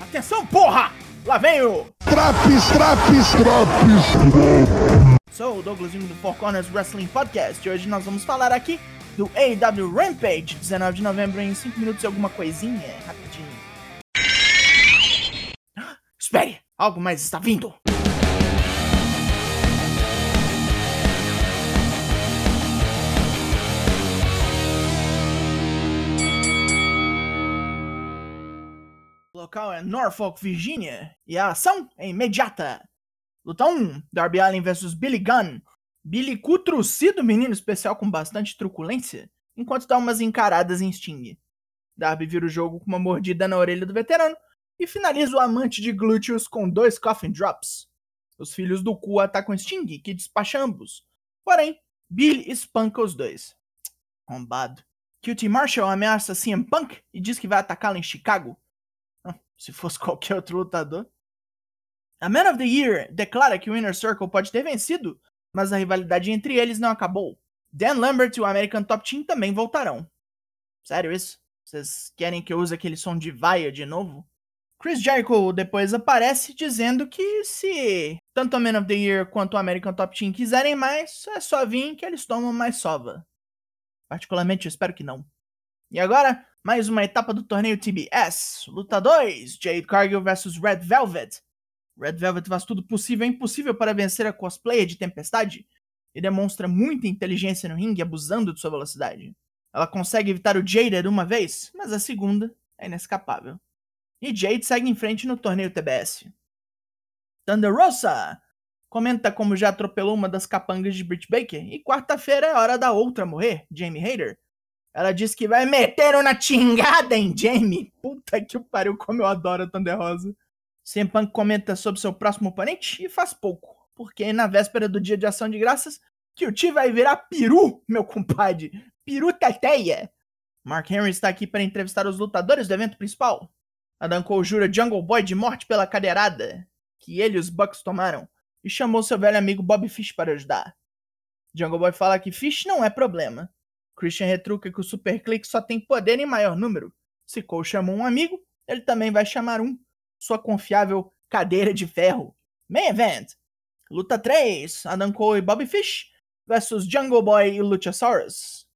Atenção, porra! Lá vem o... Traps, traps, traps. Sou o Douglas Jung do Four Corners Wrestling Podcast e hoje nós vamos falar aqui do AEW Rampage, 19 de novembro, em 5 minutos e alguma coisinha, rapidinho. Espere, algo mais está vindo. O local é Norfolk, Virgínia, e a ação é imediata. Luta 1, Darby Allin vs Billy Gunn. Billy cutrucido menino especial com bastante truculência, enquanto dá umas encaradas em Sting. Darby vira o jogo com uma mordida na orelha do veterano e finaliza o amante de glúteos com dois coffin drops. Os filhos do cu atacam Sting, que despacha ambos. Porém, Billy espanca os dois. Rombado. QT Marshall ameaça CM Punk e diz que vai atacá-lo em Chicago. Se fosse qualquer outro lutador. A Man of the Year declara que o Inner Circle pode ter vencido, mas a rivalidade entre eles não acabou. Dan Lambert e o American Top Team também voltarão. Sério isso? Vocês querem que eu use aquele som de vaia de novo? Chris Jericho depois aparece dizendo que se tanto a Man of the Year quanto o American Top Team quiserem mais, é só vir que eles tomam mais sova. Particularmente eu espero que não. E agora, mais uma etapa do torneio TBS. Luta 2, Jade Cargill vs Red Velvet. Red Velvet faz tudo possível e impossível para vencer a cosplayer de Tempestade e demonstra muita inteligência no ringue abusando de sua velocidade. Ela consegue evitar o Jaded uma vez, mas a segunda é inescapável. E Jade segue em frente no torneio TBS. Thunder Rosa comenta como já atropelou uma das capangas de Britt Baker e quarta-feira é hora da outra morrer, Jamie Hayter. Ela diz que vai meter uma tingada em Jamie. Puta que pariu, como eu adoro a Thunder Rosa. CM Punk comenta sobre seu próximo oponente e faz pouco, porque na véspera do dia de ação de graças, que o T vai virar peru, meu compadre. Peru teteia. Mark Henry está aqui para entrevistar os lutadores do evento principal. Adam Cole jura Jungle Boy de morte pela cadeirada, que ele e os Bucks tomaram, e chamou seu velho amigo Bob Fish para ajudar. Jungle Boy fala que Fish não é problema. Christian retruca que o Super Click só tem poder em maior número. Se Cole chamou um amigo, ele também vai chamar um sua confiável cadeira de ferro. Main Event. Luta 3. Adam Cole e Bobby Fish versus Jungle Boy e Luchasaurus.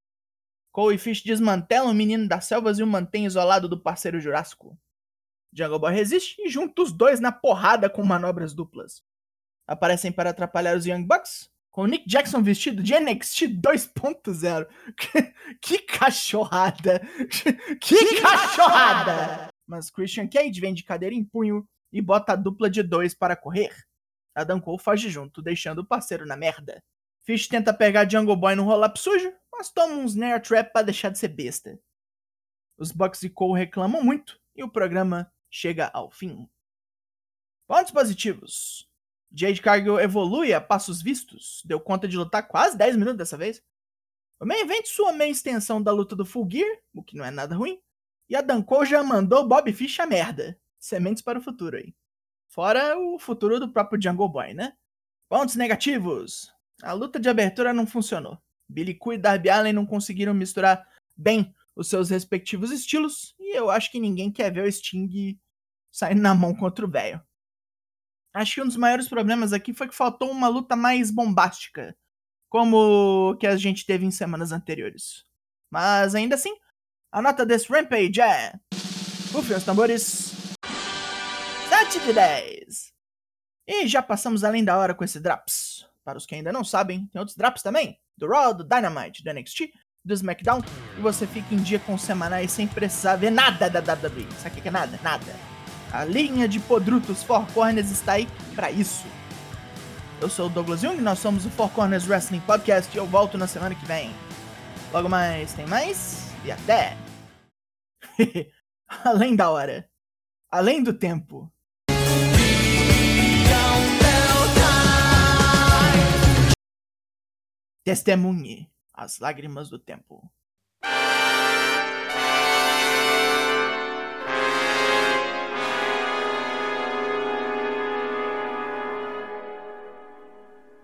Cole e Fish desmantelam o menino das selvas e o mantêm isolado do parceiro Jurássico. Jungle Boy resiste e junta os dois na porrada com manobras duplas. Aparecem para atrapalhar os Young Bucks, com o Nick Jackson vestido de NXT 2.0. que cachorrada! que cachorrada! Mas Christian Cage vem de cadeira em punho e bota a dupla de dois para correr. Adam Cole foge junto, deixando o parceiro na merda. Fish tenta pegar Jungle Boy no roll-up sujo, mas toma um snare trap para deixar de ser besta. Os Bucks e Cole reclamam muito e o programa chega ao fim. Pontos positivos. Jade Cargill evolui a passos vistos, deu conta de lutar quase 10 minutos dessa vez. O main event sua meia extensão da luta do Full Gear, o que não é nada ruim, e a Danko já mandou Bob Fish a merda. Sementes para o futuro aí. Fora o futuro do próprio Jungle Boy, né? Pontos negativos. A luta de abertura não funcionou. Billy Koo e Darby Allin não conseguiram misturar bem os seus respectivos estilos, e eu acho que ninguém quer ver o Sting saindo na mão contra o velho. Acho que um dos maiores problemas aqui foi que faltou uma luta mais bombástica, como que a gente teve em semanas anteriores. Mas ainda assim, a nota desse Rampage é. Rufem os tambores. 7 de 10. E já passamos além da hora com esse Draps. Para os que ainda não sabem, tem outros Draps também: do Raw, do Dynamite, do NXT, do SmackDown. E você fica em dia com os semanais sem precisar ver nada da WWE. Sabe o que é nada? Nada. A linha de Podrutos Four Corners está aí para isso. Eu sou o Douglas Jung, nós somos o Four Corners Wrestling Podcast e eu volto na semana que vem. Logo mais, tem mais e até! Além da hora. Além do tempo. Testemunhe as lágrimas do tempo.